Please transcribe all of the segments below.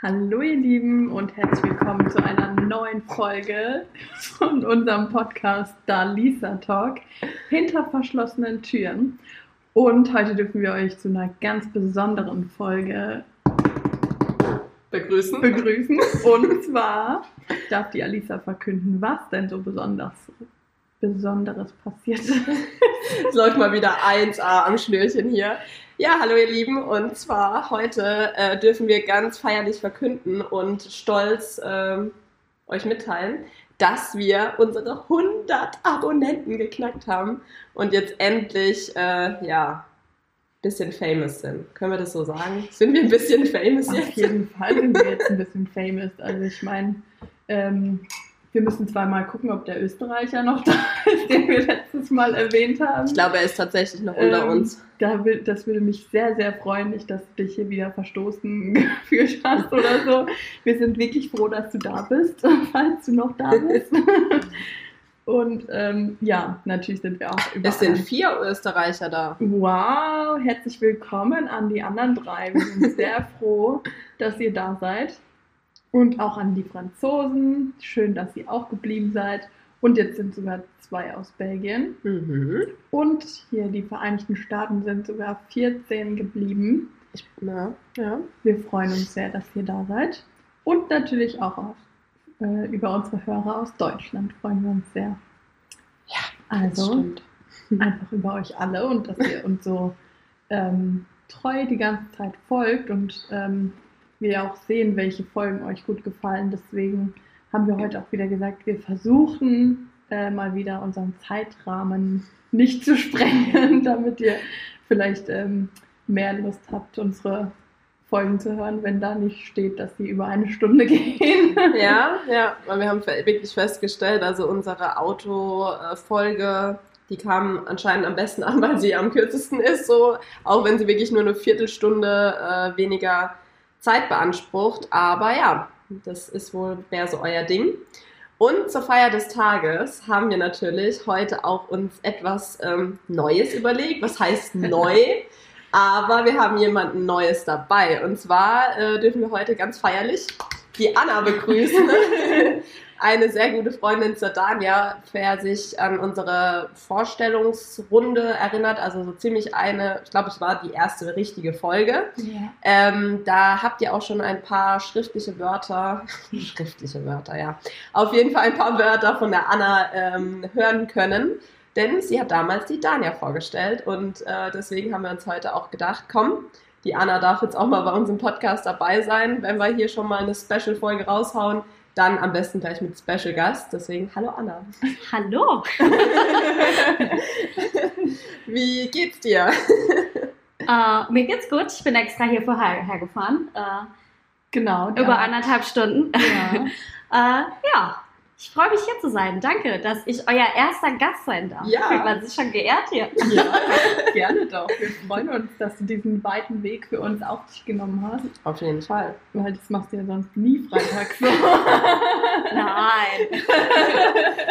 Hallo ihr Lieben und herzlich willkommen zu einer neuen Folge von unserem Podcast Da Lisa Talk hinter verschlossenen Türen. Und heute dürfen wir euch zu einer ganz besonderen Folge begrüßen. begrüßen. Und zwar darf die Alisa verkünden, was denn so besonders Besonderes passiert. Es läuft mal wieder 1A am Schnürchen hier. Ja, hallo ihr Lieben. Und zwar heute äh, dürfen wir ganz feierlich verkünden und stolz ähm, euch mitteilen, dass wir unsere 100 Abonnenten geknackt haben und jetzt endlich, äh, ja, bisschen famous sind. Können wir das so sagen? Sind wir ein bisschen famous Auf jetzt? jeden Fall sind wir jetzt ein bisschen famous. Also ich meine, ähm, wir müssen zwar mal gucken, ob der Österreicher noch da ist, den wir letztes Mal erwähnt haben. Ich glaube, er ist tatsächlich noch unter Ähm, uns. Da will, das würde mich sehr, sehr freuen, nicht, dass du dich hier wieder verstoßen gefühlt hast oder so. Wir sind wirklich froh, dass du da bist, falls du noch da bist. Und ähm, ja, natürlich sind wir auch überall. Es sind vier Österreicher da. Wow, herzlich willkommen an die anderen drei. Wir sind sehr froh, dass ihr da seid. Und auch an die Franzosen. Schön, dass ihr auch geblieben seid. Und jetzt sind sogar zwei aus Belgien. Mhm. Und hier die Vereinigten Staaten sind sogar 14 geblieben. Ich, na, ja. Wir freuen uns sehr, dass ihr da seid. Und natürlich auch auf, äh, über unsere Hörer aus Deutschland freuen wir uns sehr. Ja, Also einfach über euch alle und dass ihr uns so ähm, treu die ganze Zeit folgt und ähm, wir auch sehen, welche Folgen euch gut gefallen. Deswegen haben wir heute auch wieder gesagt, wir versuchen äh, mal wieder unseren Zeitrahmen nicht zu sprengen, damit ihr vielleicht ähm, mehr Lust habt, unsere Folgen zu hören, wenn da nicht steht, dass sie über eine Stunde gehen. Ja, ja, weil wir haben wirklich festgestellt, also unsere Autofolge, die kam anscheinend am besten an, weil sie am kürzesten ist, so, auch wenn sie wirklich nur eine Viertelstunde äh, weniger Zeit beansprucht. Aber ja, das ist wohl mehr so euer Ding. Und zur Feier des Tages haben wir natürlich heute auch uns etwas ähm, Neues überlegt. Was heißt neu? Aber wir haben jemanden Neues dabei. Und zwar äh, dürfen wir heute ganz feierlich die Anna begrüßen. Eine sehr gute Freundin zur Dania, wer sich an unsere Vorstellungsrunde erinnert, also so ziemlich eine, ich glaube, es war die erste richtige Folge. Ja. Ähm, da habt ihr auch schon ein paar schriftliche Wörter, schriftliche Wörter, ja, auf jeden Fall ein paar Wörter von der Anna ähm, hören können. Denn sie hat damals die Dania vorgestellt und äh, deswegen haben wir uns heute auch gedacht, komm, die Anna darf jetzt auch mal bei uns im Podcast dabei sein. Wenn wir hier schon mal eine Special-Folge raushauen, dann am besten gleich mit Special Gast. Deswegen, hallo Anna. Hallo. Wie geht's dir? Äh, mir geht's gut. Ich bin extra hier vorher hergefahren. Äh, Genau. Über anderthalb Stunden. Ja. Äh, ja, ich freue mich hier zu sein. Danke, dass ich euer erster Gast sein darf. Ja. Fühlt man sich schon geehrt hier. Ja, gerne doch. Wir freuen uns, dass du diesen weiten Weg für uns auf dich genommen hast. Auf jeden Fall. Weil das machst du ja sonst nie freitags so. Nein.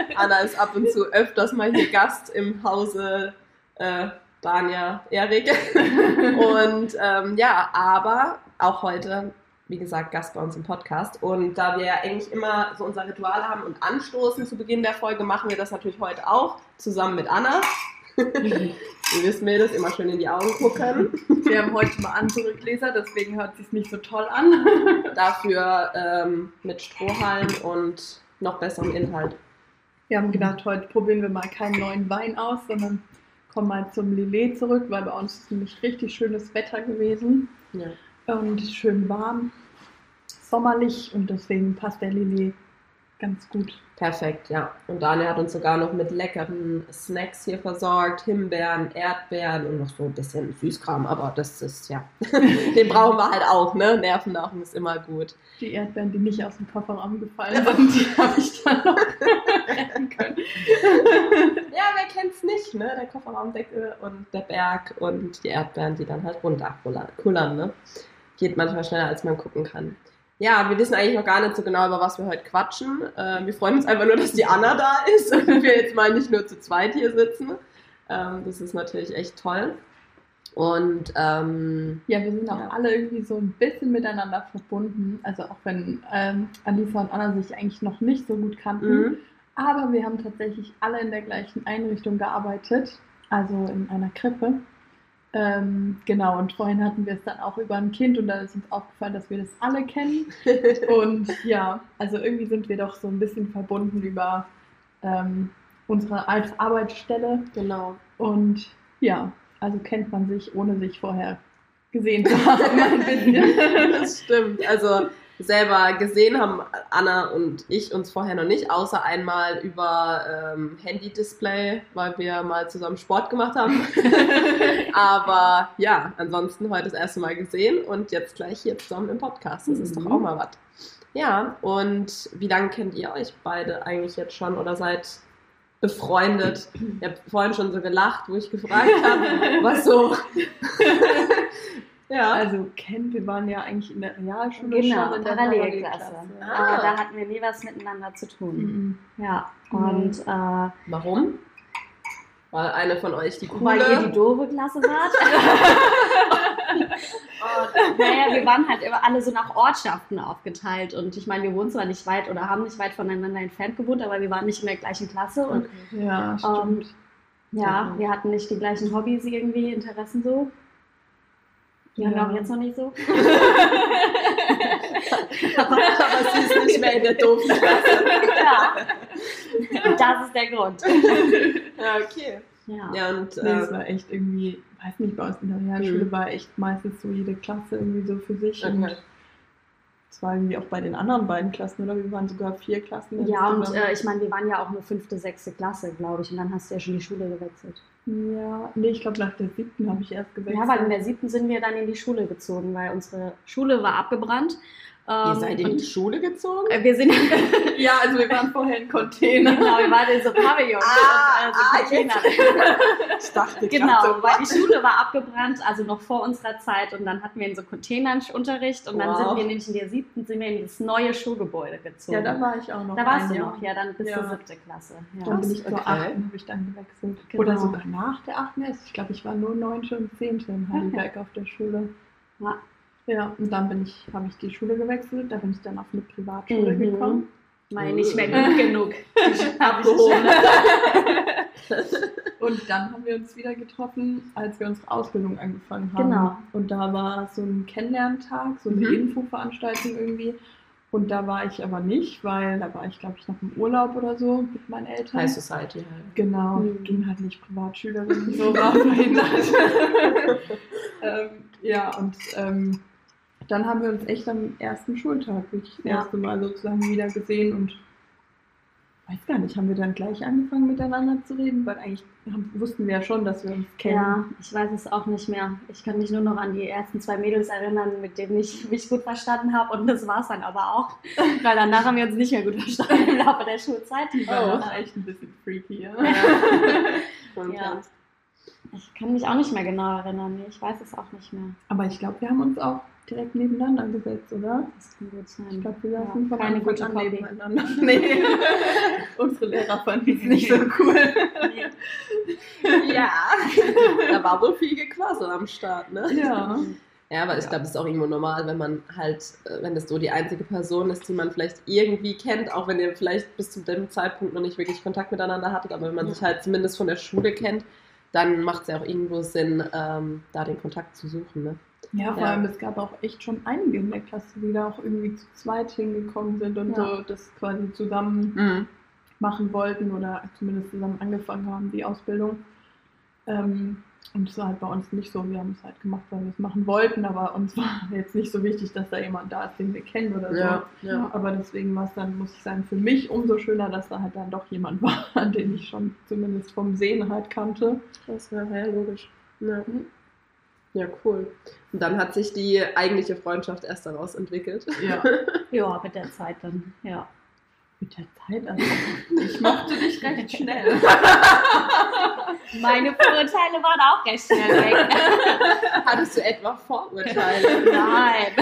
Anna ist ab und zu öfters mal hier Gast im Hause äh, Dania Erik. Und ähm, ja, aber auch heute, wie gesagt, Gast bei uns im Podcast. Und da wir ja eigentlich immer so unser Ritual haben und anstoßen zu Beginn der Folge, machen wir das natürlich heute auch zusammen mit Anna. Ihr wisst mir das, immer schön in die Augen gucken. Wir haben heute mal andere Gläser, deswegen hört es sich nicht so toll an. Dafür ähm, mit Strohhalm und noch besserem Inhalt. Wir haben gedacht, heute probieren wir mal keinen neuen Wein aus, sondern kommen mal zum Lillet zurück, weil bei uns ist nämlich richtig schönes Wetter gewesen Ja. Und schön warm, sommerlich und deswegen passt der Lillet ganz gut. Perfekt, ja. Und Daniel hat uns sogar noch mit leckeren Snacks hier versorgt. Himbeeren, Erdbeeren und noch so ein bisschen Süßkram. Aber das ist, ja, den brauchen wir halt auch, ne? Nervennahrung ist immer gut. Die Erdbeeren, die nicht aus dem Kofferraum gefallen sind, die habe ich dann noch retten können. Ja, wer kennt's nicht, ne? Der Kofferraumdeckel und der Berg und die Erdbeeren, die dann halt runterkullern, ne? Geht manchmal schneller, als man gucken kann. Ja, wir wissen eigentlich noch gar nicht so genau, über was wir heute quatschen. Äh, wir freuen uns einfach nur, dass die Anna da ist und wir jetzt mal nicht nur zu zweit hier sitzen. Ähm, das ist natürlich echt toll. Und ähm, Ja, wir sind auch Ja. alle irgendwie so ein bisschen miteinander verbunden. Also auch wenn ähm, Alisa und Anna sich eigentlich noch nicht so gut kannten. mhm. Aber wir haben tatsächlich alle in der gleichen Einrichtung gearbeitet, also in einer Krippe. Ähm, genau, und vorhin hatten wir es dann auch über ein Kind und da ist uns aufgefallen, dass wir das alle kennen. Und ja, also irgendwie sind wir doch so ein bisschen verbunden über ähm, unsere alte Arbeitsstelle. genau. Und ja, also kennt man sich, ohne sich vorher gesehen zu haben. Das stimmt. Also selber gesehen haben Anna und ich uns vorher noch nicht, außer einmal über ähm, Handy-Display, weil wir mal zusammen Sport gemacht haben. Aber ja, ansonsten heute das erste Mal gesehen und jetzt gleich hier zusammen im Podcast. Das ist doch Mhm. auch mal was. Ja, und wie lange kennt ihr euch beide eigentlich jetzt schon oder seid befreundet? Ihr habt vorhin schon so gelacht, wo ich gefragt habe, was so. ja. Also kennen, wir waren ja eigentlich in der Realschule Genau, schon in der Parallelklasse. Ah. Aber da hatten wir nie was miteinander zu tun. Mhm. Ja, Mhm. und äh, Warum? Weil eine von euch die coole. weil ihr die doofe Klasse wart. und, naja, wir waren halt immer alle so nach Ortschaften aufgeteilt. Und ich meine, wir wohnen zwar nicht weit oder haben nicht weit voneinander entfernt gewohnt, aber wir waren nicht in der gleichen Klasse. Und Okay. Ja, stimmt. ja, Mhm. wir hatten nicht die gleichen Hobbys irgendwie, Interessen so. Ja. auch jetzt noch nicht so. aber sie ist nicht mehr in der doofen Klasse. ja. Das ist der Grund. Ja, okay. Ja. Ja, und Nee, es äh, war echt irgendwie, weiß nicht, bei uns in der Realschule Mhm. war echt meistens so jede Klasse irgendwie so für sich. Und es war irgendwie auch bei den anderen beiden Klassen, oder? Wir waren sogar vier Klassen. Ja, und äh, ich meine, wir waren ja auch nur fünfte, sechste Klasse, glaube ich. Und dann hast du ja schon die Schule gewechselt. ja, nee, ich glaube nach der siebten habe ich erst gewechselt. Ja, weil in der siebten sind wir dann in die Schule gezogen, weil unsere Schule war abgebrannt. Ihr Ähm, seid in die Schule gezogen? äh, wir sind ja, also wir waren vorher in Container. genau, wir waren in so Pavillons Ah, und äh, so ah, Container. Ich dachte Genau, so, weil die Schule war abgebrannt, also noch vor unserer Zeit. Und dann hatten wir in so Containern Unterricht und dann Wow. sind wir nämlich in der siebten sind wir in das neue Schulgebäude gezogen. Ja, da war ich auch noch. da warst du Jahr. noch, ja, dann bis Ja. zur siebte Klasse. Ja. Dann bin ich zur Okay. achten, habe ich dann gewechselt. Genau. Oder sogar nach der achten erst. Ich glaube, ich war nur neunte und zehnte in Heidelberg auf der Schule. Ja. Ja, und dann bin ich, habe ich die Schule gewechselt. Da bin ich dann auf eine Privatschule Mhm. gekommen. Meine nicht mehr gut genug. abgehoben. Und dann haben wir uns wieder getroffen, als wir unsere Ausbildung angefangen haben. Genau. Und da war so ein Kennenlerntag, so eine Mhm. Infoveranstaltung irgendwie. Und da war ich aber nicht, weil da war ich, glaube ich, noch im Urlaub oder so mit meinen Eltern. High Society halt. Genau, Mhm. ging halt nicht Privatschülerin, so war verhindert. ähm, ja, und ähm, dann haben wir uns echt am ersten Schultag wirklich das Ja. erste Mal sozusagen wieder gesehen und weiß gar nicht, haben wir dann gleich angefangen miteinander zu reden, weil eigentlich haben, wussten wir ja schon, dass wir uns kennen. Ja, ich weiß es auch nicht mehr. Ich kann mich nur noch an die ersten zwei Mädels erinnern, mit denen ich mich gut verstanden habe. Und das war es dann aber auch. Weil danach haben wir uns nicht mehr gut verstanden im Laufe der Schulzeit. Die war Oh. echt ein bisschen freaky. Ja. Ja. dann- Ich kann mich auch nicht mehr genau erinnern. Ich weiß es auch nicht mehr. Aber ich glaube, wir haben uns auch direkt nebeneinander gesetzt, oder? Das kann gut sein. Ich glaube, wir Ja, saßen von keine Anfang gute an nebeneinander. Nee. Unsere Lehrer fanden es nicht so cool. Nee. Ja, da war wohl viel Gequassel am Start, ne? Ja. Ja, aber ich glaube, das ist auch irgendwo normal, wenn man halt, äh, wenn das so die einzige Person ist, die man vielleicht irgendwie kennt, auch wenn ihr vielleicht bis zu dem Zeitpunkt noch nicht wirklich Kontakt miteinander hattet, aber wenn man Ja. sich halt zumindest von der Schule kennt, dann macht es ja auch irgendwo Sinn, ähm, da den Kontakt zu suchen. Ne? Ja, vor Ja. allem es gab auch echt schon einige in der Klasse, die da auch irgendwie zu zweit hingekommen sind und Ja. so das quasi zusammen machen wollten oder zumindest zusammen angefangen haben, die Ausbildung. Ähm, und es war halt bei uns nicht so. Wir haben es halt gemacht, weil wir es machen wollten, aber uns war jetzt nicht so wichtig, dass da jemand da ist, den wir kennen oder so. Ja, ja. Aber deswegen war es dann, muss ich sagen, für mich umso schöner, dass da halt dann doch jemand war, den ich schon zumindest vom Sehen halt kannte. Das war ja logisch. Ja. Ja, cool. Und dann hat sich die eigentliche Freundschaft erst daraus entwickelt. Ja. Ja, mit der Zeit dann. Ja. Mit der Zeit, also ich mochte dich recht schnell. Meine Vorurteile waren auch recht schnell weg. Hattest du etwa Vorurteile? Nein.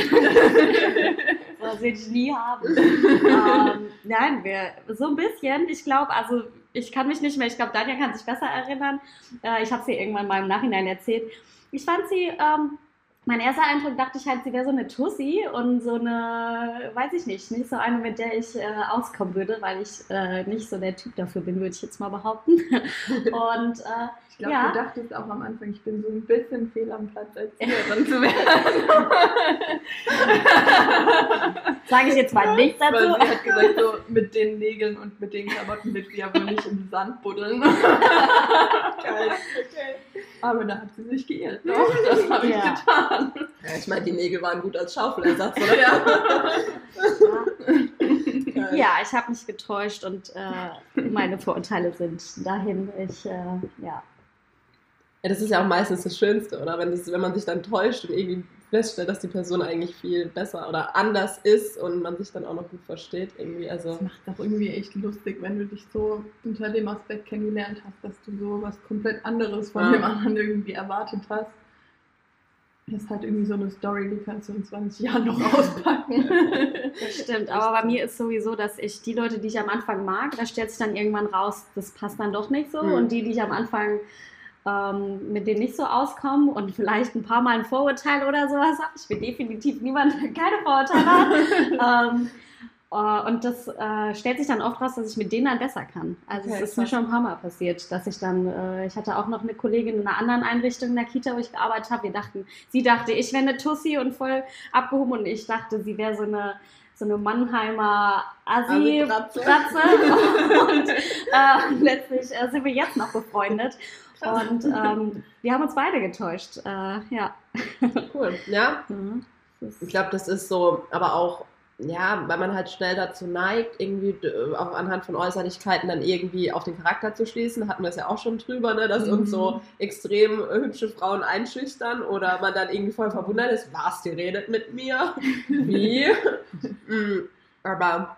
Das will ich nie haben. ähm, nein, wir so ein bisschen. Ich glaube, also ich kann mich nicht mehr, ich glaube, Danja kann sich besser erinnern. Äh, ich habe ihr irgendwann mal im Nachhinein erzählt. ich fand sie, ähm, mein erster Eindruck dachte ich halt, sie wäre so eine Tussi und so eine, weiß ich nicht, nicht so eine, mit der ich äh, auskommen würde, weil ich äh, nicht so der Typ dafür bin, würde ich jetzt mal behaupten. und äh, Ich glaube, Ja. du dachtest auch am Anfang, ich bin so ein bisschen fehl am Platz, als Siegerin zu werden. sage ich jetzt mal nichts Weil dazu. sie hat gesagt, so mit den Nägeln und mit den Klamotten wird sie ja wohl nicht im Sand buddeln. Geil. Okay. Aber da hat sie sich geirrt. Doch, das habe ich Ja. getan. Ja, ich meine, die Nägel waren gut als Schaufelersatz, oder? Ja. Ja, ich habe mich getäuscht und äh, meine Vorurteile sind dahin. Ich, äh, ja. Ja, das ist ja auch meistens das Schönste, oder? Wenn, das, wenn man sich dann täuscht und irgendwie feststellt, dass die Person eigentlich viel besser oder anders ist und man sich dann auch noch gut versteht, irgendwie. Also, Das macht auch irgendwie echt lustig, wenn du dich so unter dem Aspekt kennengelernt hast, dass du so was komplett anderes von Ja. dem anderen irgendwie erwartet hast. Das ist halt irgendwie so eine Story, die kannst du in 20 Jahren noch auspacken. Das stimmt, aber bei mir ist sowieso, dass ich die Leute, die ich am Anfang mag, da stellt sich dann irgendwann raus, das passt dann doch nicht so. Mhm. Und die, die ich am Anfang ähm, mit denen nicht so auskomme und vielleicht ein paar Mal ein Vorurteil oder sowas habe, ich bin definitiv niemand, der keine Vorurteile hat. ähm, äh, und das äh, stellt sich dann oft raus, dass ich mit denen dann besser kann. Also Okay, es ist mir schon ein paar Mal passiert, dass ich dann, äh, ich hatte auch noch eine Kollegin in einer anderen Einrichtung in der Kita, wo ich gearbeitet habe. Wir dachten, sie dachte, ich wäre eine Tussi und voll abgehoben und ich dachte, sie wäre so eine so eine Mannheimer Assi Assi-Bratze. Bratze. und äh, letztlich äh, sind wir jetzt noch befreundet. Und ähm, wir haben uns beide getäuscht. Äh, ja. cool. Ja, Mhm. Ich glaube, das ist so, aber auch, ja, weil man halt schnell dazu neigt, irgendwie äh, auch anhand von Äußerlichkeiten dann irgendwie auf den Charakter zu schließen. Hatten wir es ja auch schon drüber, ne, dass uns so extrem äh, hübsche Frauen einschüchtern oder man dann irgendwie voll verwundert ist, was, die redet mit mir? Wie? Mm, aber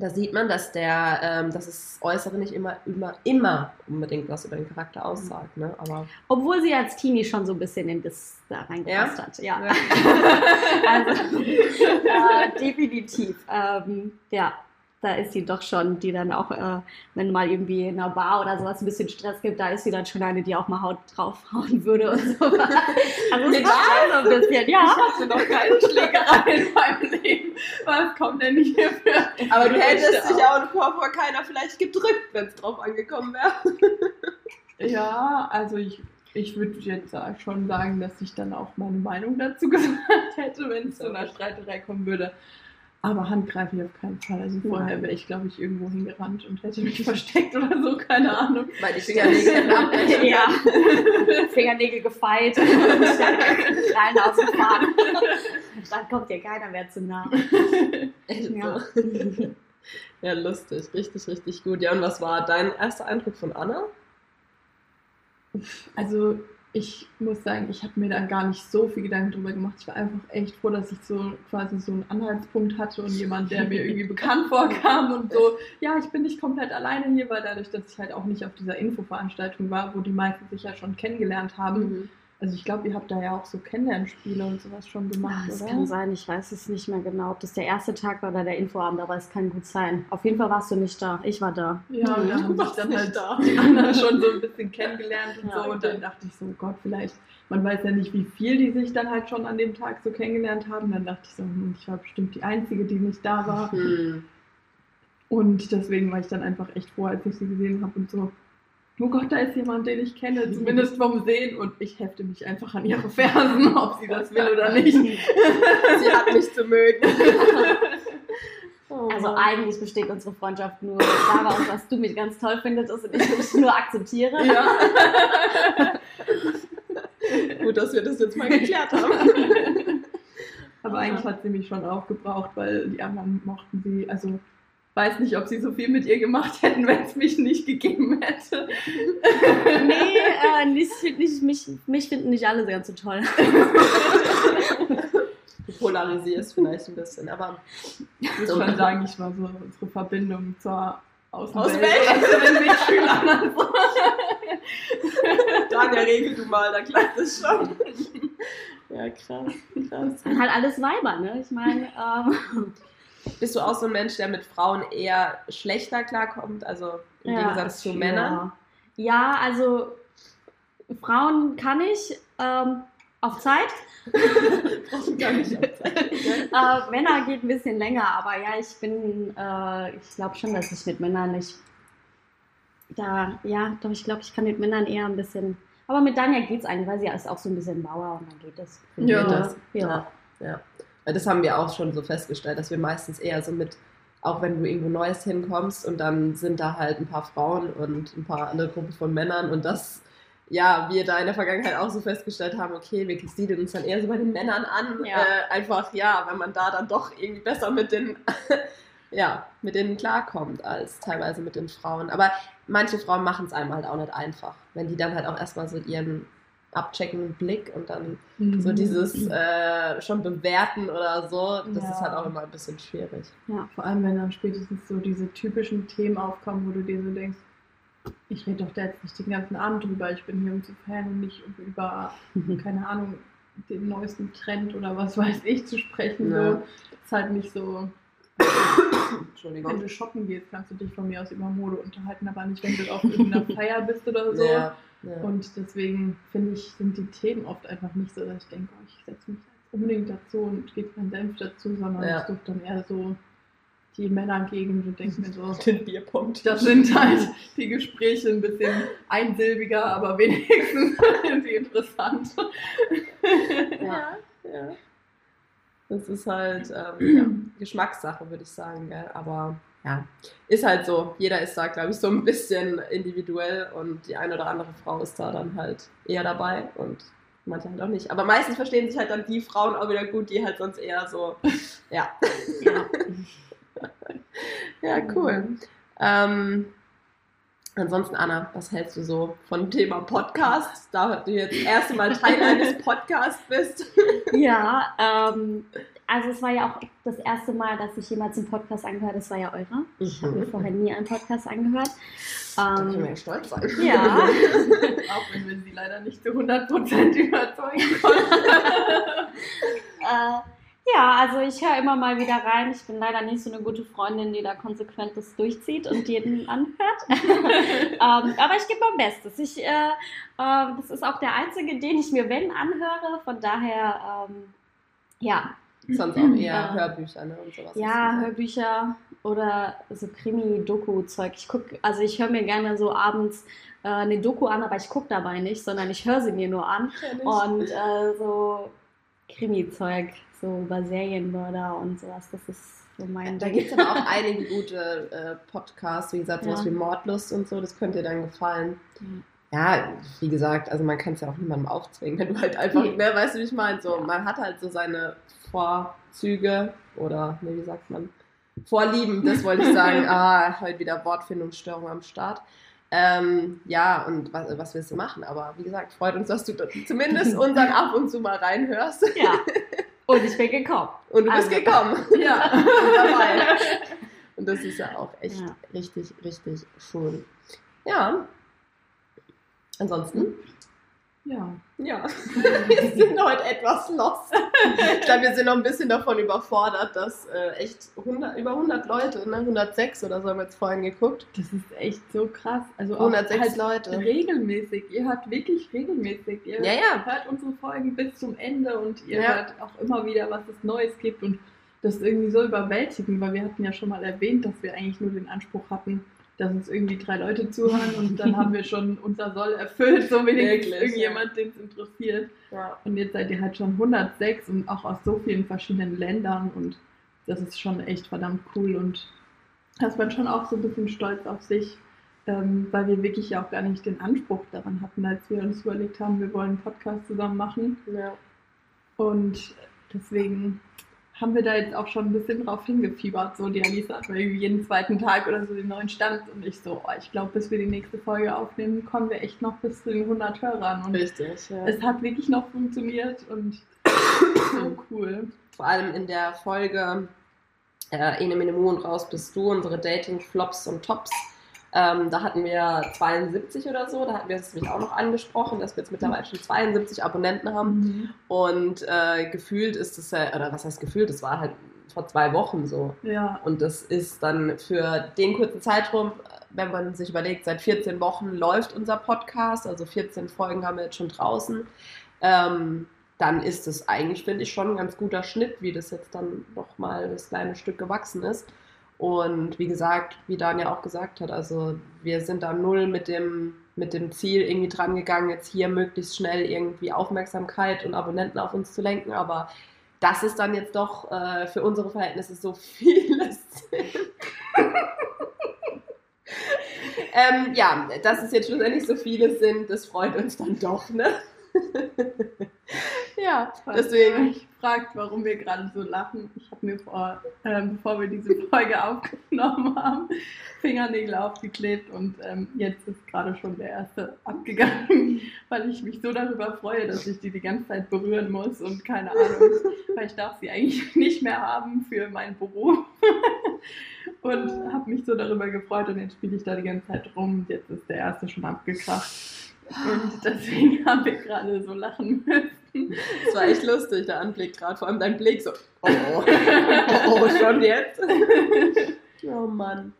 da sieht man, dass der, ähm, dass das Äußere nicht immer, immer, immer unbedingt was über den Charakter aussagt, ne? Aber Obwohl sie als Teenie schon so ein bisschen in das da reingepasst Ja? hat. Ja. Ja. also äh, definitiv. Ähm, ja, da ist sie doch schon, die dann auch, äh, wenn mal irgendwie in einer Bar oder sowas ein bisschen Stress gibt, da ist sie dann schon eine, die auch mal Haut draufhauen würde und so. Also es war so ein bisschen, ja. Ich hatte noch keine Schlägerei in meinem Leben. Was kommt denn hier für. Aber du hättest dich auch vor, vor keiner vielleicht gedrückt, wenn es drauf angekommen wäre. Ja, also ich, ich würde jetzt schon sagen, dass ich dann auch meine Meinung dazu gesagt hätte, wenn es zu einer Streiterei kommen würde. Aber Hand greife ich auf keinen Fall. Also vorher wäre ich, glaube ich, irgendwo hingerannt und hätte mich versteckt oder so, keine Ahnung. Weil die Fingernägel abbrechen ja. Fingernägel gefeilt und rein ausgefahren. Dann kommt dir keiner mehr zu nah. Echt Ja. Ja, lustig. Richtig, richtig gut. Ja, und was war dein erster Eindruck von Anna? Also ich muss sagen, ich habe mir da gar nicht so viel Gedanken drüber gemacht. Ich war einfach echt froh, dass ich so quasi so einen Anhaltspunkt hatte und jemand, der mir irgendwie bekannt vorkam und so, ja, ich bin nicht komplett alleine hier, weil dadurch, dass ich halt auch nicht auf dieser Infoveranstaltung war, wo die meisten sich ja schon kennengelernt haben. Also ich glaube, ihr habt da ja auch so Kennenlernspiele und sowas schon gemacht, Das oder? kann sein, ich weiß es nicht mehr genau, ob das der erste Tag war oder der Infoabend, aber es kann gut sein. Auf jeden Fall warst du nicht da. Ich war da. Ja, und da Du haben sich dann halt da. die anderen schon so ein bisschen kennengelernt und Ja, so. Und dann dachte ich so, Gott, vielleicht, man weiß ja nicht, wie viel die sich dann halt schon an dem Tag so kennengelernt haben. Dann dachte ich so, hm, ich war bestimmt die Einzige, die nicht da war. Hm. Und deswegen war ich dann einfach echt froh, als ich sie gesehen habe und so, oh Gott, da ist jemand, den ich kenne, zumindest vom Sehen. Und ich hefte mich einfach an ihre Fersen, ob sie das will oder nicht. Sie hat mich zu mögen. Oh Also eigentlich besteht unsere Freundschaft nur daraus, dass du mich ganz toll findest und ich dich nur akzeptiere. Ja. Gut, dass wir das jetzt mal geklärt haben. Aber eigentlich hat sie mich schon auch gebraucht, weil die anderen mochten sie, also weiß nicht, ob sie so viel mit ihr gemacht hätten, wenn es mich nicht gegeben hätte. Nee, äh, nicht, nicht, mich, mich finden nicht alle ganz so toll. Du polarisierst vielleicht ein bisschen, aber Ich muss schon sagen, ich war so unsere Verbindung zur Außenwelt. Außenwelt? oder zu den Mitschülern und so. Daniel, regel du mal, da klappt es schon. Ja, krass, krass. sind halt alles Weiber, ne? Ich meine, ähm, Bist du auch so ein Mensch, der mit Frauen eher schlechter klarkommt, also im Ja, Gegensatz zu Männern? Ja. ja, also Frauen kann ich, ähm, auf Zeit. Gar nicht auf Zeit. äh, Männer geht ein bisschen länger, aber ja, ich bin, äh, ich glaube schon, dass ich mit Männern nicht da, ja, doch, ich glaube, ich kann mit Männern eher ein bisschen, aber mit Danja geht es eigentlich, weil sie ist auch so ein bisschen Bauer und dann geht es. Ja. das. Ja. Ja. Weil Das haben wir auch schon so festgestellt, dass wir meistens eher so mit, auch wenn du irgendwo Neues hinkommst und dann sind da halt ein paar Frauen und ein paar andere Gruppen von Männern und das, ja, wir da in der Vergangenheit auch so festgestellt haben, okay, wir siedeln uns dann eher so bei den Männern an. Ja. Äh, einfach, ja, wenn man da dann doch irgendwie besser mit den, ja, mit denen klarkommt als teilweise mit den Frauen. Aber manche Frauen machen es einem halt auch nicht einfach, wenn die dann halt auch erstmal so ihren abcheckenden Blick und dann Mhm. so dieses äh, schon bewerten oder so, das Ja. ist halt auch immer ein bisschen schwierig. Vor allem, wenn dann spätestens so diese typischen Themen aufkommen, wo du dir so denkst, ich rede doch da jetzt nicht den ganzen Abend drüber, ich bin hier um zu feiern und nicht um über, keine Ahnung, den neuesten Trend oder was weiß ich zu sprechen. Ja. So. ist halt nicht so. Wenn Entschuldigung. du shoppen gehst, kannst du dich von mir aus über Mode unterhalten, aber nicht, wenn du auf irgendeiner Feier bist oder so. Ja, ja. Und deswegen finde ich, sind die Themen oft einfach nicht so, dass ich denke, oh, ich setze mich unbedingt dazu und gebe meinen Senf dazu, sondern Ja. ich suche dann eher so die Männergegend und denke mir so, den Bierpunkt. das sind halt die Gespräche ein bisschen einsilbiger, aber wenigstens sind die interessant. Ja, ja. Das ist halt ähm, ja, Geschmackssache, würde ich sagen, gell? aber ja, ist halt so. Jeder ist da, glaube ich, so ein bisschen individuell und die eine oder andere Frau ist da dann halt eher dabei und manche halt auch nicht. Aber meistens verstehen sich halt dann die Frauen auch wieder gut, die halt sonst eher so, ja. Ja. Ja, cool. Ähm, ansonsten, Anna, was hältst du so von dem Thema Podcast? Da du jetzt das erste Mal Teil eines Podcasts bist. Ja, ähm, also es war ja auch das erste Mal, dass ich jemals einen Podcast angehört habe. Das war ja eure. Ich habe mir vorher nie einen Podcast angehört. Da können wir Ähm, ja stolz sein. ja, Auch wenn wir sie leider nicht zu 100% überzeugen konnten. äh, ja, also ich höre immer mal wieder rein. Ich bin leider nicht so eine gute Freundin, die da konsequent das durchzieht und jeden anhört. ähm, aber ich gebe mein Bestes. Ich, äh, äh, das ist auch der einzige, den ich mir wenn anhöre. Von daher, ähm, ja, Sonst auch eher Ja. Hörbücher ne, und sowas. Ja. Hörbücher oder so Krimi-Doku-Zeug. Ich guck, also ich höre mir gerne so abends äh, eine Doku an, aber ich gucke dabei nicht, sondern ich höre sie mir nur an. Ich. Und äh, so Krimi-Zeug, so über Serienmörder und sowas, das ist so mein Da gibt es aber auch einige gute äh, Podcasts, wie gesagt, sowas Ja. wie Mordlust und so, das könnte dir dann gefallen. Mhm. Ja, wie gesagt, also man kann es ja auch niemandem aufzwingen, wenn du halt einfach, Nee. ne, weißt du, wie ich meine? So, Ja. man hat halt so seine Vorzüge oder, ne, wie sagt man? Vorlieben, das wollte ich sagen. ah, heute wieder Wortfindungsstörung am Start. Ähm, ja, und was, was willst du machen? Aber wie gesagt, freut uns, dass du zumindest unseren ab und zu mal reinhörst. Ja. Und ich bin gekommen. Und du bist Also. gekommen. Ja. Und das ist ja auch echt Ja. richtig, richtig schön. Ja. Ansonsten, Ja. ja, wir sind heute etwas lost. Ich glaube, wir sind noch ein bisschen davon überfordert, dass äh, echt 100, über 100 Leute, ne, 106 oder so haben wir jetzt vorhin geguckt, Das ist echt so krass. Also auch 106 halt Leute. regelmäßig. Ihr hört wirklich regelmäßig. Ihr Ja, ja. hört unsere Folgen bis zum Ende und ihr Ja. hört auch immer wieder, was es Neues gibt. Und das ist irgendwie so überwältigend, weil wir hatten ja schon mal erwähnt, dass wir eigentlich nur den Anspruch hatten, dass uns irgendwie drei Leute zuhören und dann haben wir schon unser Soll erfüllt, so wenigstens Wirklich, irgendjemand, den es interessiert. Ja. Und jetzt seid ihr halt schon 106 und auch aus so vielen verschiedenen Ländern und das ist schon echt verdammt cool und da ist man schon auch so ein bisschen stolz auf sich, ähm, weil wir wirklich ja auch gar nicht den Anspruch daran hatten, als wir uns überlegt haben, wir wollen einen Podcast zusammen machen Ja. und deswegen haben wir da jetzt auch schon ein bisschen drauf hingefiebert. So, die Alisa hat mir jeden zweiten Tag oder so den neuen Stand und ich so, oh, ich glaube, bis wir die nächste Folge aufnehmen, kommen wir echt noch bis zu den 100 Hörern und Richtig, ja. es hat wirklich noch funktioniert und so cool. Vor allem in der Folge äh, Ene Mene Mu und raus bist du, unsere Dating-Flops und Tops. Ähm, da hatten wir 72 oder so, da hatten wir es nämlich auch noch angesprochen, dass wir jetzt mittlerweile schon 72 Abonnenten haben. Und äh, gefühlt ist es ja, oder was heißt gefühlt, es war halt vor zwei Wochen so. Ja, Und das ist dann für den kurzen Zeitraum, wenn man sich überlegt, seit 14 Wochen läuft unser Podcast, also 14 Folgen haben wir jetzt schon draußen. ähm, dann ist es eigentlich, finde ich, schon ein ganz guter Schnitt, wie das jetzt dann nochmal das kleine Stück gewachsen ist. Und wie gesagt, wie Dan ja auch gesagt hat, also wir sind da null mit dem, mit dem Ziel irgendwie dran gegangen, jetzt hier möglichst schnell irgendwie Aufmerksamkeit und Abonnenten auf uns zu lenken, aber das ist dann jetzt doch äh, für unsere Verhältnisse so vieles. ähm, ja, dass es jetzt schlussendlich so viele sind, das freut uns dann doch, ne? ja, deswegen. Ich fragt, warum wir gerade so lachen. Ich habe mir vor, ähm, bevor wir diese Folge aufgenommen haben, Fingernägel aufgeklebt und ähm, jetzt ist gerade schon der erste abgegangen, weil ich mich so darüber freue, dass ich die die ganze Zeit berühren muss und keine Ahnung, weil ich darf sie eigentlich nicht mehr haben für meinen Beruf und habe mich so darüber gefreut und jetzt spiele ich da die ganze Zeit rum. Jetzt ist der erste schon abgekracht. Und deswegen haben wir gerade so lachen müssen. Es war echt lustig, der Anblick gerade. Vor allem dein Blick so, oh, oh, oh, schon jetzt? oh Mann.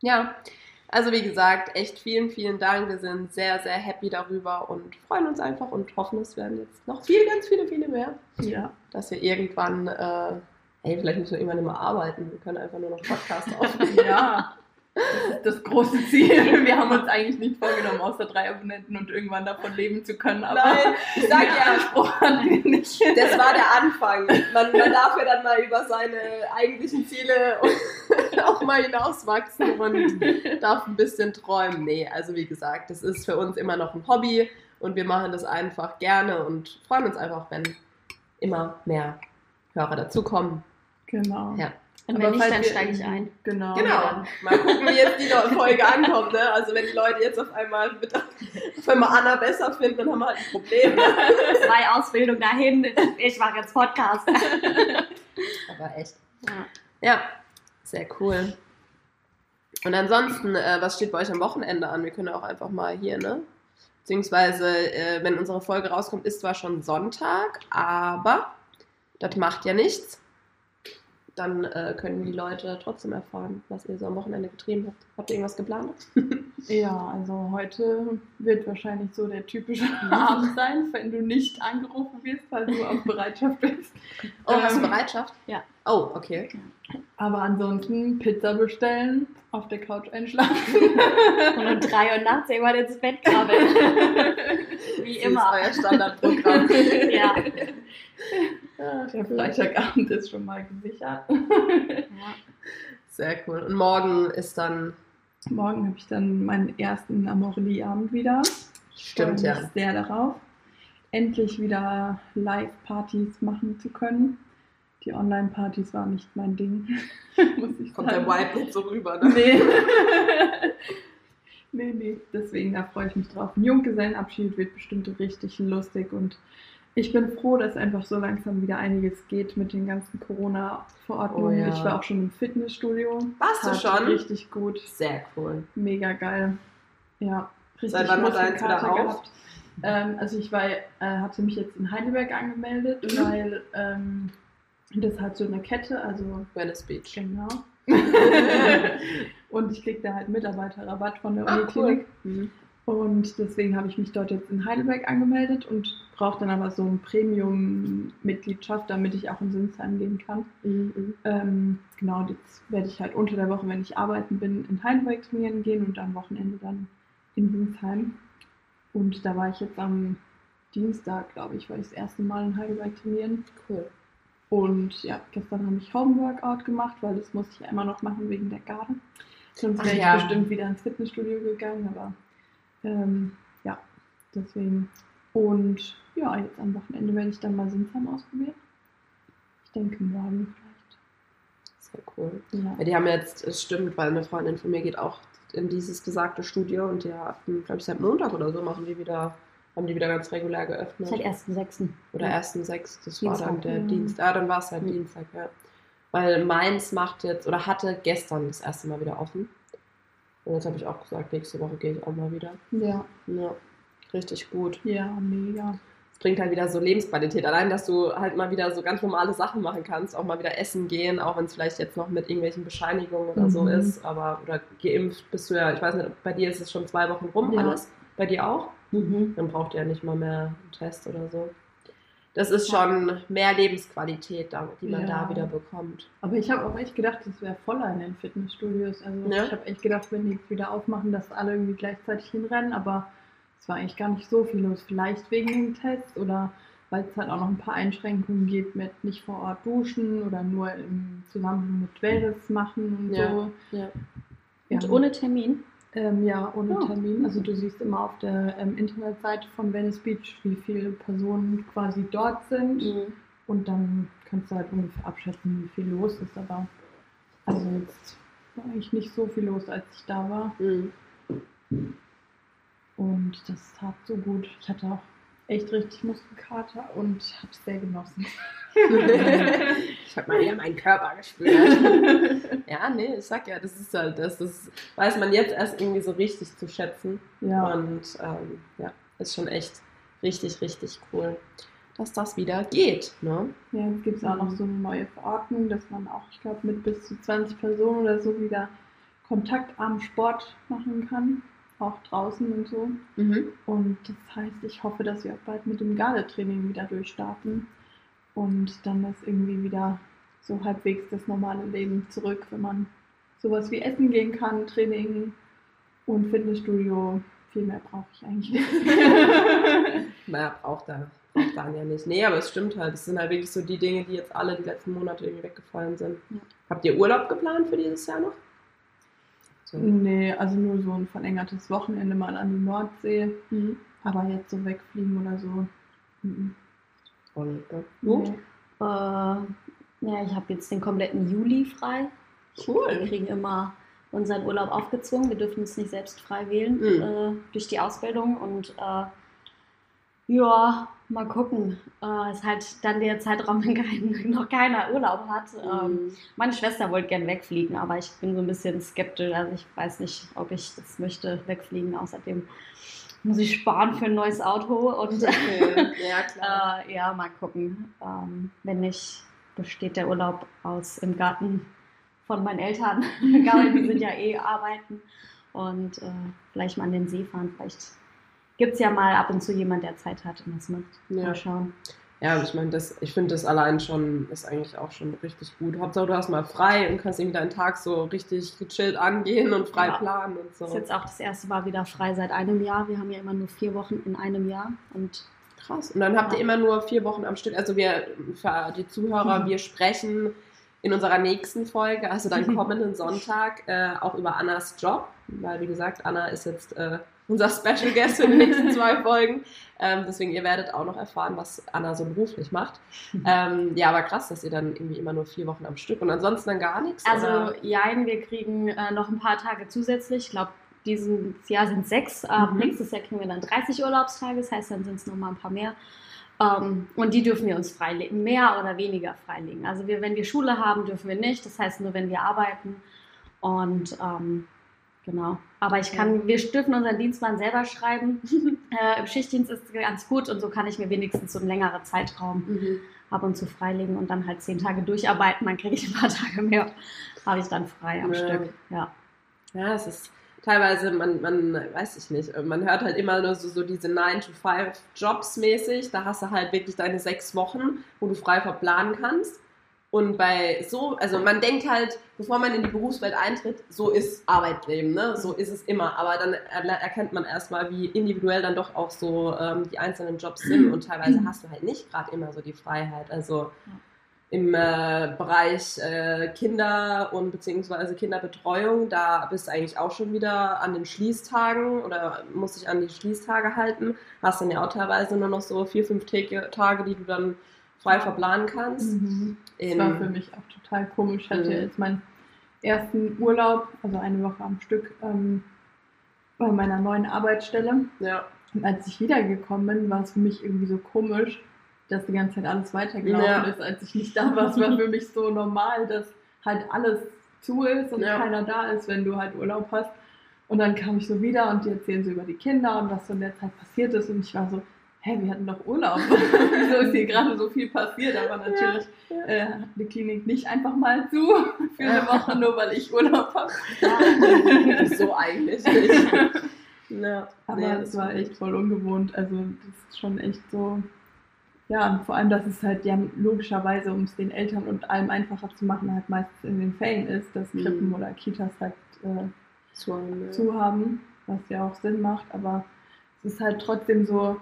Ja, also wie gesagt, echt vielen, vielen Dank. Wir sind sehr, sehr happy darüber und freuen uns einfach und hoffen, es werden jetzt noch viel, ganz viele, viele mehr. Ja. Dass wir irgendwann, äh, hey, vielleicht müssen wir irgendwann immer arbeiten. Wir können einfach nur noch Podcasts aufnehmen. Ja. Das ist das große Ziel. Wir haben uns eigentlich nicht vorgenommen, außer drei Abonnenten und irgendwann davon leben zu können. Aber Nein, ich sag ja, das war der Anfang. Man, man darf ja dann mal über seine eigentlichen Ziele auch mal hinauswachsen und darf ein bisschen träumen. Nee, also wie gesagt, das ist für uns immer noch ein Hobby und wir machen das einfach gerne und freuen uns einfach, wenn immer mehr Hörer dazukommen. Genau. Ja. Und wenn nicht, dann steige ich ein. Genau. Genau. Mal gucken, wie jetzt die Folge ankommt. Ne? Also wenn die Leute jetzt auf einmal, mit, auf einmal Anna besser finden, dann haben wir halt ein Problem. Ne? Zwei Ausbildungen dahin, ich mache jetzt Podcast. Aber echt. Ja. ja, sehr cool. Und ansonsten, äh, was steht bei euch am Wochenende an? Wir können auch einfach mal hier, ne? Beziehungsweise, äh, wenn unsere Folge rauskommt, ist zwar schon Sonntag, aber das macht ja nichts dann äh, können die Leute trotzdem erfahren, was ihr so am Wochenende getrieben habt. Habt ihr irgendwas geplant? ja, also heute wird wahrscheinlich so der typische Abend sein, wenn du nicht angerufen wirst, weil du auf Bereitschaft bist. Oh, ähm, hast du ähm, Bereitschaft? Ja. Oh, okay. Aber ansonsten Pizza bestellen, auf der Couch einschlafen. Und um drei Uhr nachts irgendwann ins Bett krabbeln. Wie immer. Das ist euer Standardprogramm. ja. Der Freitagabend ist schon mal gesichert. Ja. Sehr cool. Und morgen ist dann. Morgen habe ich dann meinen ersten Amorelie-Abend wieder. Stimmt, ja. Ich mich sehr darauf, endlich wieder Live-Partys machen zu können. Die Online-Partys waren nicht mein Ding. Muss ich Kommt sagen. der Vibe nicht so rüber, ne? Nee. nee, nee. Deswegen, da freue ich mich drauf. Ein Junggesellenabschied wird bestimmt richtig lustig und ich bin froh, dass einfach so langsam wieder einiges geht mit den ganzen Corona-Verordnungen. Oh, ja. Ich war auch schon im Fitnessstudio. Warst du schon? Richtig gut. Sehr cool. Mega geil. Ja, richtig Seit wann hat eins wieder auf? Ähm, also ich war, äh, hatte mich jetzt in Heidelberg angemeldet, mhm. weil ähm, das hat so eine Kette, also Venice Beach. Genau. und ich krieg da halt Mitarbeiterrabatt von der ah, Uniklinik. Cool. Mhm. Und deswegen habe ich mich dort jetzt in Heidelberg angemeldet und brauche dann aber so ein Premium-Mitgliedschaft, damit ich auch in Sinsheim gehen kann. Mhm. Ähm, genau, jetzt werde ich halt unter der Woche, wenn ich arbeiten bin, in Heidelberg trainieren gehen und am Wochenende dann in Sinsheim. Und da war ich jetzt am Dienstag, glaube ich, war ich das erste Mal in Heidelberg trainieren. Cool. Und ja, gestern habe ich Homeworkout gemacht, weil das musste ich ja immer noch machen wegen der Garde. Sonst wäre ich ja. bestimmt wieder ins Fitnessstudio gegangen, aber ähm, ja, deswegen. Und ja, jetzt am Wochenende werde ich dann mal Sinsheim ausprobieren. Ich denke morgen vielleicht. Sehr cool. Ja. Ja, die haben jetzt, es stimmt, weil eine Freundin von mir geht auch in dieses besagte Studio und die hatten, glaube ich, seit Montag oder so machen die wieder, haben die wieder ganz regulär geöffnet. Seit 1.6. Oder Ja. 1.6. Das war Dienstag. dann der Mhm. Dienst. Ah, dann war es halt Mhm. Dienstag, ja. Weil Mainz macht jetzt, oder hatte gestern das erste Mal wieder offen. Und jetzt habe ich auch gesagt, nächste Woche gehe ich auch mal wieder. Ja, Ja, richtig gut. ja, mega. Es bringt halt wieder so Lebensqualität. Allein, dass du halt mal wieder so ganz normale Sachen machen kannst, auch mal wieder essen gehen, auch wenn es vielleicht jetzt noch mit irgendwelchen Bescheinigungen oder so Mhm. ist. Aber, oder geimpft bist du ja, ich weiß nicht, bei dir ist es schon zwei Wochen rum Ja. alles. Bei dir auch? Mhm. Dann braucht ihr ja nicht mal mehr einen Test oder so. Das ist schon mehr Lebensqualität, die man Ja. da wieder bekommt. Aber ich habe auch echt gedacht, es wäre voller in den Fitnessstudios. Also Ja. ich habe echt gedacht, wenn die jetzt wieder aufmachen, dass alle irgendwie gleichzeitig hinrennen. Aber es war eigentlich gar nicht so viel los. Vielleicht wegen dem Test oder weil es halt auch noch ein paar Einschränkungen gibt mit nicht vor Ort duschen oder nur im Zusammenhang mit Wellness machen und Ja. so. Ja. Und ohne Termin. Ähm, ja, ohne Oh. Termin. Also du siehst immer auf der ähm, Internetseite von Venice Beach, wie viele Personen quasi dort sind. Mhm. Und dann kannst du halt ungefähr abschätzen, wie viel los ist. Aber also jetzt war eigentlich nicht so viel los, als ich da war. Mhm. Und das tat so gut. Ich hatte auch echt richtig Muskelkater und habe es sehr genossen. ich habe mal wieder meinen Körper gespürt. ja, nee, ich sag ja, das ist halt, das, das weiß man jetzt erst irgendwie so richtig zu schätzen. Ja, Und ähm, ja, ist schon echt richtig, richtig cool, dass das wieder geht. Ne? ja jetzt gibt es auch noch so eine neue Verordnung, dass man auch, ich glaube, mit bis zu 20 Personen oder so wieder kontaktarmen Sport machen kann. Auch draußen und so. Mhm. Und das heißt, ich hoffe, dass wir auch bald mit dem Gardetraining wieder durchstarten und dann das irgendwie wieder so halbwegs das normale Leben zurück, wenn man sowas wie essen gehen kann, Training und Fitnessstudio. Viel mehr brauche ich eigentlich nicht. Naja, braucht er. Braucht Dan ja nicht. Nee, aber es stimmt halt. Es sind halt wirklich so die Dinge, die jetzt alle die letzten Monate irgendwie weggefallen sind. Ja. Habt ihr Urlaub geplant für dieses Jahr noch? So. nee, also nur so ein verlängertes Wochenende mal an die Nordsee, Mhm. aber jetzt so wegfliegen oder so. mhm. Und, ja. Nee. Äh, ja, ich habe jetzt den kompletten Juli frei. Wir Cool. kriegen immer unseren Urlaub aufgezwungen. Wir dürfen uns nicht selbst frei wählen Mhm. äh, durch die Ausbildung. Und äh, ja, mal gucken. Äh, ist halt dann der Zeitraum, wenn kein, noch keiner Urlaub hat. Ähm, Mhm. meine Schwester wollte gern wegfliegen, aber ich bin so ein bisschen skeptisch. Also ich weiß nicht, ob ich das möchte, wegfliegen. Außerdem muss ich sparen für ein neues Auto und Okay. Ja, klar. äh, ja, mal gucken. Ähm, wenn nicht, besteht der Urlaub aus im Garten von meinen Eltern. Egal, die sind ja eh arbeiten. Und äh, vielleicht mal an den See fahren. Vielleicht gibt es ja mal ab und zu jemand, der Zeit hat und das macht. Ja. Mal schauen. Ja, ich meine, das, ich finde das allein schon, ist eigentlich auch schon richtig gut. Hauptsache, du hast mal frei und kannst irgendwie deinen Tag so richtig gechillt angehen und frei Ja. planen und so. Das ist jetzt auch das erste Mal wieder frei seit einem Jahr. Wir haben ja immer nur vier Wochen in einem Jahr. Und Krass. Und dann habt ihr Ja. immer nur vier Wochen am Stück. Also wir, für die Zuhörer, wir sprechen in unserer nächsten Folge, also dann kommenden Sonntag, äh, auch über Annas Job. Weil, wie gesagt, Anna ist jetzt äh, unser Special Guest für die nächsten zwei Folgen. Ähm, deswegen, ihr werdet auch noch erfahren, was Anna so beruflich macht. Ähm, ja, aber krass, dass ihr dann irgendwie immer nur vier Wochen am Stück und ansonsten dann gar nichts. also, oder? jein, wir kriegen äh, noch ein paar Tage zusätzlich. Ich glaube, dieses Jahr sind sechs. Ab Mhm. nächstes Jahr kriegen wir dann 30 Urlaubstage. Das heißt, dann sind es noch mal ein paar mehr. Ähm, und die dürfen wir uns freilegen, mehr oder weniger freilegen. Also wir, wenn wir Schule haben, dürfen wir nicht. Das heißt nur, wenn wir arbeiten. Und ähm, genau. Aber ich kann, wir dürfen unseren Dienstplan selber schreiben. äh, Im Schichtdienst ist es ganz gut und so kann ich mir wenigstens so einen längeren Zeitraum Mhm. ab und zu freilegen und dann halt zehn Tage durcharbeiten. Dann kriege ich ein paar Tage mehr, habe ich dann frei am Ja. Stück. Ja. Ja, es ist teilweise, man, man weiß ich nicht, man hört halt immer nur so, so diese 9-to-5-Jobs mäßig. Da hast du halt wirklich deine sechs Wochen, wo du frei verplanen kannst. Und bei so, also man denkt halt, bevor man in die Berufswelt eintritt, so ist Arbeitleben, ne? So ist es immer. Aber dann er erkennt man erstmal, wie individuell dann doch auch so ähm, die einzelnen Jobs sind. Und teilweise hast du halt nicht gerade immer so die Freiheit. Also im äh, Bereich äh, Kinder und beziehungsweise Kinderbetreuung, da bist du eigentlich auch schon wieder an den Schließtagen oder musst dich an die Schließtage halten. Hast dann ja auch teilweise nur noch so vier, fünf Tage die du dann frei verplanen kannst. Mhm. Das war für mich auch total komisch. Ich hatte Mhm. jetzt meinen ersten Urlaub, also eine Woche am Stück, ähm, bei meiner neuen Arbeitsstelle. Ja, Und als ich wiedergekommen bin, war es für mich irgendwie so komisch, dass die ganze Zeit alles weitergelaufen Ja. ist, als ich nicht da war. Es war für mich so normal, dass halt alles zu ist und Ja. keiner da ist, wenn du halt Urlaub hast. Und dann kam ich so wieder und die erzählen so über die Kinder und was so in der Zeit passiert ist. Und ich war so, hä, wir hatten doch Urlaub. Wieso ist hier gerade so viel passiert? Aber natürlich Ja. äh, hat die Klinik nicht einfach mal zu für eine Ja. Woche, nur weil ich Urlaub habe. so eigentlich nicht. Ja, Aber nee, es war echt voll ungewohnt. Also das ist schon echt so. Ja, und vor allem, dass es halt, ja, logischerweise, um es den Eltern und allem einfacher zu machen, halt meistens in den Ferien ist, dass Mhm. Krippen oder Kitas halt äh, zu ja. zu haben, was ja auch Sinn macht, aber es ist halt trotzdem so,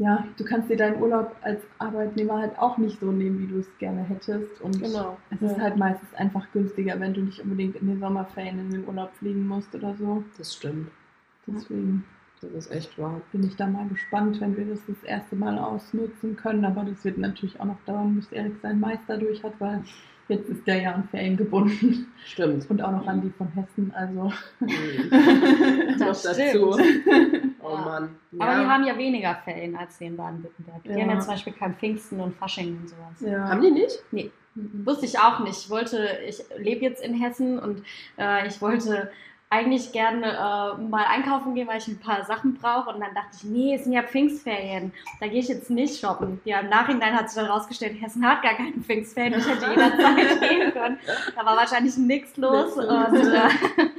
ja, du kannst dir deinen Urlaub als Arbeitnehmer halt auch nicht so nehmen, wie du es gerne hättest. Und Genau. es ist Ja. halt meistens einfach günstiger, wenn du nicht unbedingt in den Sommerferien in den Urlaub fliegen musst oder so. Das stimmt. Deswegen Das ist echt wahr. bin ich da mal gespannt, wenn wir das das erste Mal ausnutzen können. Aber das wird natürlich auch noch dauern, bis Erik seinen Meister durch hat, weil jetzt ist der ja an Ferien gebunden Stimmt. und auch noch an die von Hessen. Also Mhm. noch Das dazu. Oh Ja. Mann. Aber Ja. die haben ja weniger Ferien als die in Baden-Württemberg. Die Ja. haben ja zum Beispiel kein Pfingsten und Fasching und sowas. ja. Haben die nicht? Mhm. Wusste ich auch nicht. Ich wollte, ich lebe jetzt in Hessen und äh, ich wollte eigentlich gerne äh, mal einkaufen gehen, weil ich ein paar Sachen brauche. Und dann dachte ich, nee, es sind ja Pfingstferien. Da gehe ich jetzt nicht shoppen. Ja, im Nachhinein hat sich dann rausgestellt, Hessen hat gar keine Pfingstferien. Ich hätte jederzeit gehen können. Da war wahrscheinlich nichts los. Und, äh,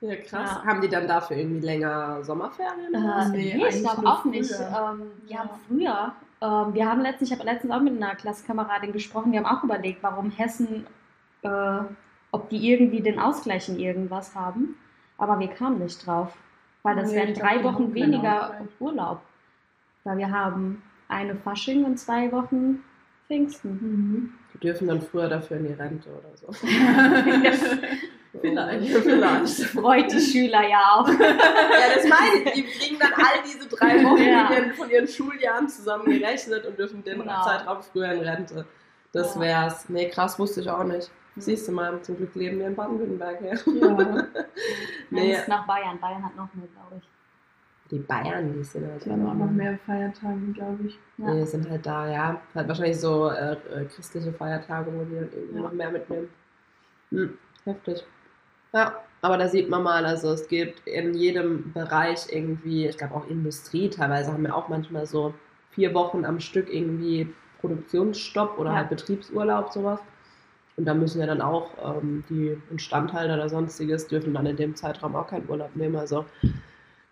Ja, krass. Ja. Haben die dann dafür irgendwie länger Sommerferien? Äh, Nee, nee, ich glaube auch nicht. früher. Ähm, die Ja. haben früher, ähm, wir haben letztens, ich habe letztens auch mit einer Klassenkameradin gesprochen, die haben auch überlegt, warum Hessen, äh, ob die irgendwie den Ausgleich in irgendwas haben. Aber wir kamen nicht drauf, weil das Nee, wären drei Wochen weniger Ausgleich. Urlaub. Weil wir haben eine Fasching und zwei Wochen Pfingsten. Mhm. Die dürfen dann früher dafür in die Rente oder so. Vielleicht. Vielleicht. Freut die Schüler ja auch. Ja, das meine ich. Die kriegen dann all diese drei Wochen Ja. von, ihren, von ihren Schuljahren zusammengerechnet und dürfen den Genau. Zeitraum früher in Rente. Das Ja. wär's. Nee, krass, wusste ich auch nicht. Siehst du mal, zum Glück leben wir in Baden-Württemberg. Ja. Ja, Nee, Dann ist nach Bayern. Bayern hat noch mehr, glaube ich. die Bayern, die sind halt die haben auch noch mehr Feiertage, glaube ich. Ja. Nee, sind halt da, ja. Halt wahrscheinlich so äh, äh, christliche Feiertage, wo die dann irgendwie Ja. noch mehr mitnehmen. Hm, heftig. Ja, aber da sieht man mal, also es gibt in jedem Bereich irgendwie, ich glaube auch Industrie teilweise haben wir auch manchmal so vier Wochen am Stück irgendwie Produktionsstopp oder Ja. halt Betriebsurlaub, sowas. Und da müssen ja dann auch ähm, die Instandhalter oder sonstiges dürfen dann in dem Zeitraum auch keinen Urlaub nehmen. Also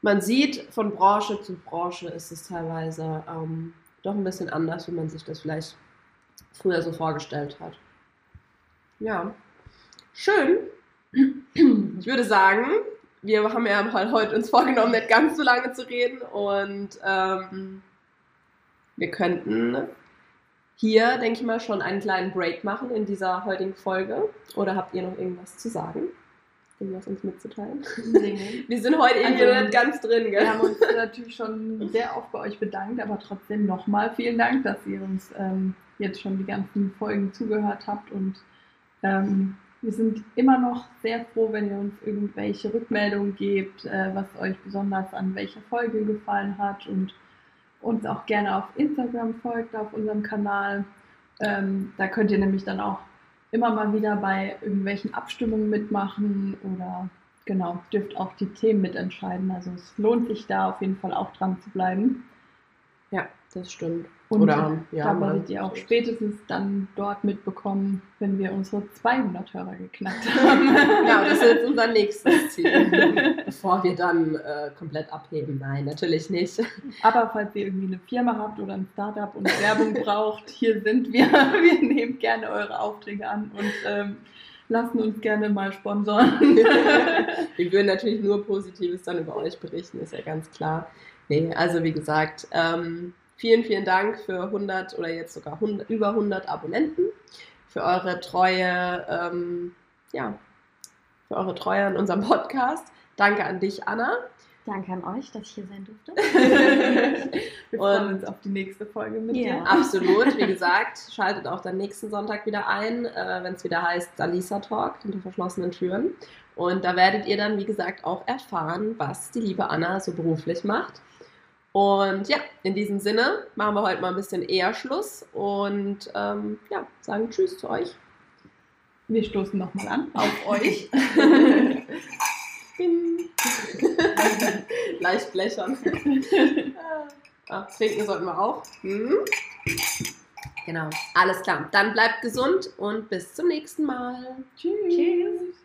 man sieht, von Branche zu Branche ist es teilweise ähm, doch ein bisschen anders, wie man sich das vielleicht früher so vorgestellt hat. Ja, schön. Ich würde sagen, wir haben ja heute uns vorgenommen, nicht ganz so lange zu reden und ähm, wir könnten hier, denke ich mal, schon einen kleinen Break machen in dieser heutigen Folge. Oder habt ihr noch irgendwas zu sagen? Irgendwas uns mitzuteilen? Nee. Wir sind heute irgendwie Also, nicht ganz drin, gell? Wir haben uns natürlich schon sehr oft bei euch bedankt, aber trotzdem nochmal vielen Dank, dass ihr uns ähm, jetzt schon die ganzen Folgen zugehört habt und ähm, wir sind immer noch sehr froh, wenn ihr uns irgendwelche Rückmeldungen gebt, äh, was euch besonders an welcher Folge gefallen hat und uns auch gerne auf Instagram folgt, auf unserem Kanal. Ähm, da könnt ihr nämlich dann auch immer mal wieder bei irgendwelchen Abstimmungen mitmachen oder genau, dürft auch die Themen mitentscheiden. Also es lohnt sich da auf jeden Fall auch dran zu bleiben. Ja, das stimmt. Und Oder, ja, da werdet ihr auch spätestens dann dort mitbekommen, wenn wir unsere 200 Hörer geknackt haben. Genau, das ist jetzt unser nächstes Ziel. Bevor wir dann äh, komplett abheben. Nein, natürlich nicht. Aber falls ihr irgendwie eine Firma habt oder ein Startup und Werbung braucht, hier sind wir. Wir nehmen gerne eure Aufträge an und ähm, lassen uns gerne mal sponsoren. Wir würden natürlich nur Positives dann über euch berichten, ist ja ganz klar. Nee, also wie gesagt, ähm, vielen, vielen Dank für 100 oder jetzt sogar 100, über 100 Abonnenten, für eure Treue, ähm, ja, für eure Treue an unserem Podcast. Danke an dich, Anna. Danke an euch, dass ich hier sein durfte. Wir freuen Und- uns auf die nächste Folge mit Ja. dir. Absolut, wie gesagt, schaltet auch dann nächsten Sonntag wieder ein, äh, wenn es wieder heißt Dalisa Talk hinter verschlossenen Türen. Und da werdet ihr dann, wie gesagt, auch erfahren, was die liebe Anna so beruflich macht. Und ja, in diesem Sinne machen wir heute mal ein bisschen eher Schluss und ähm, ja, sagen Tschüss zu euch. Wir stoßen nochmal an auf euch. Leicht blechern. ah, trinken sollten wir auch. Hm? Genau, alles klar. Dann bleibt gesund und bis zum nächsten Mal. Tschüss. Tschüss.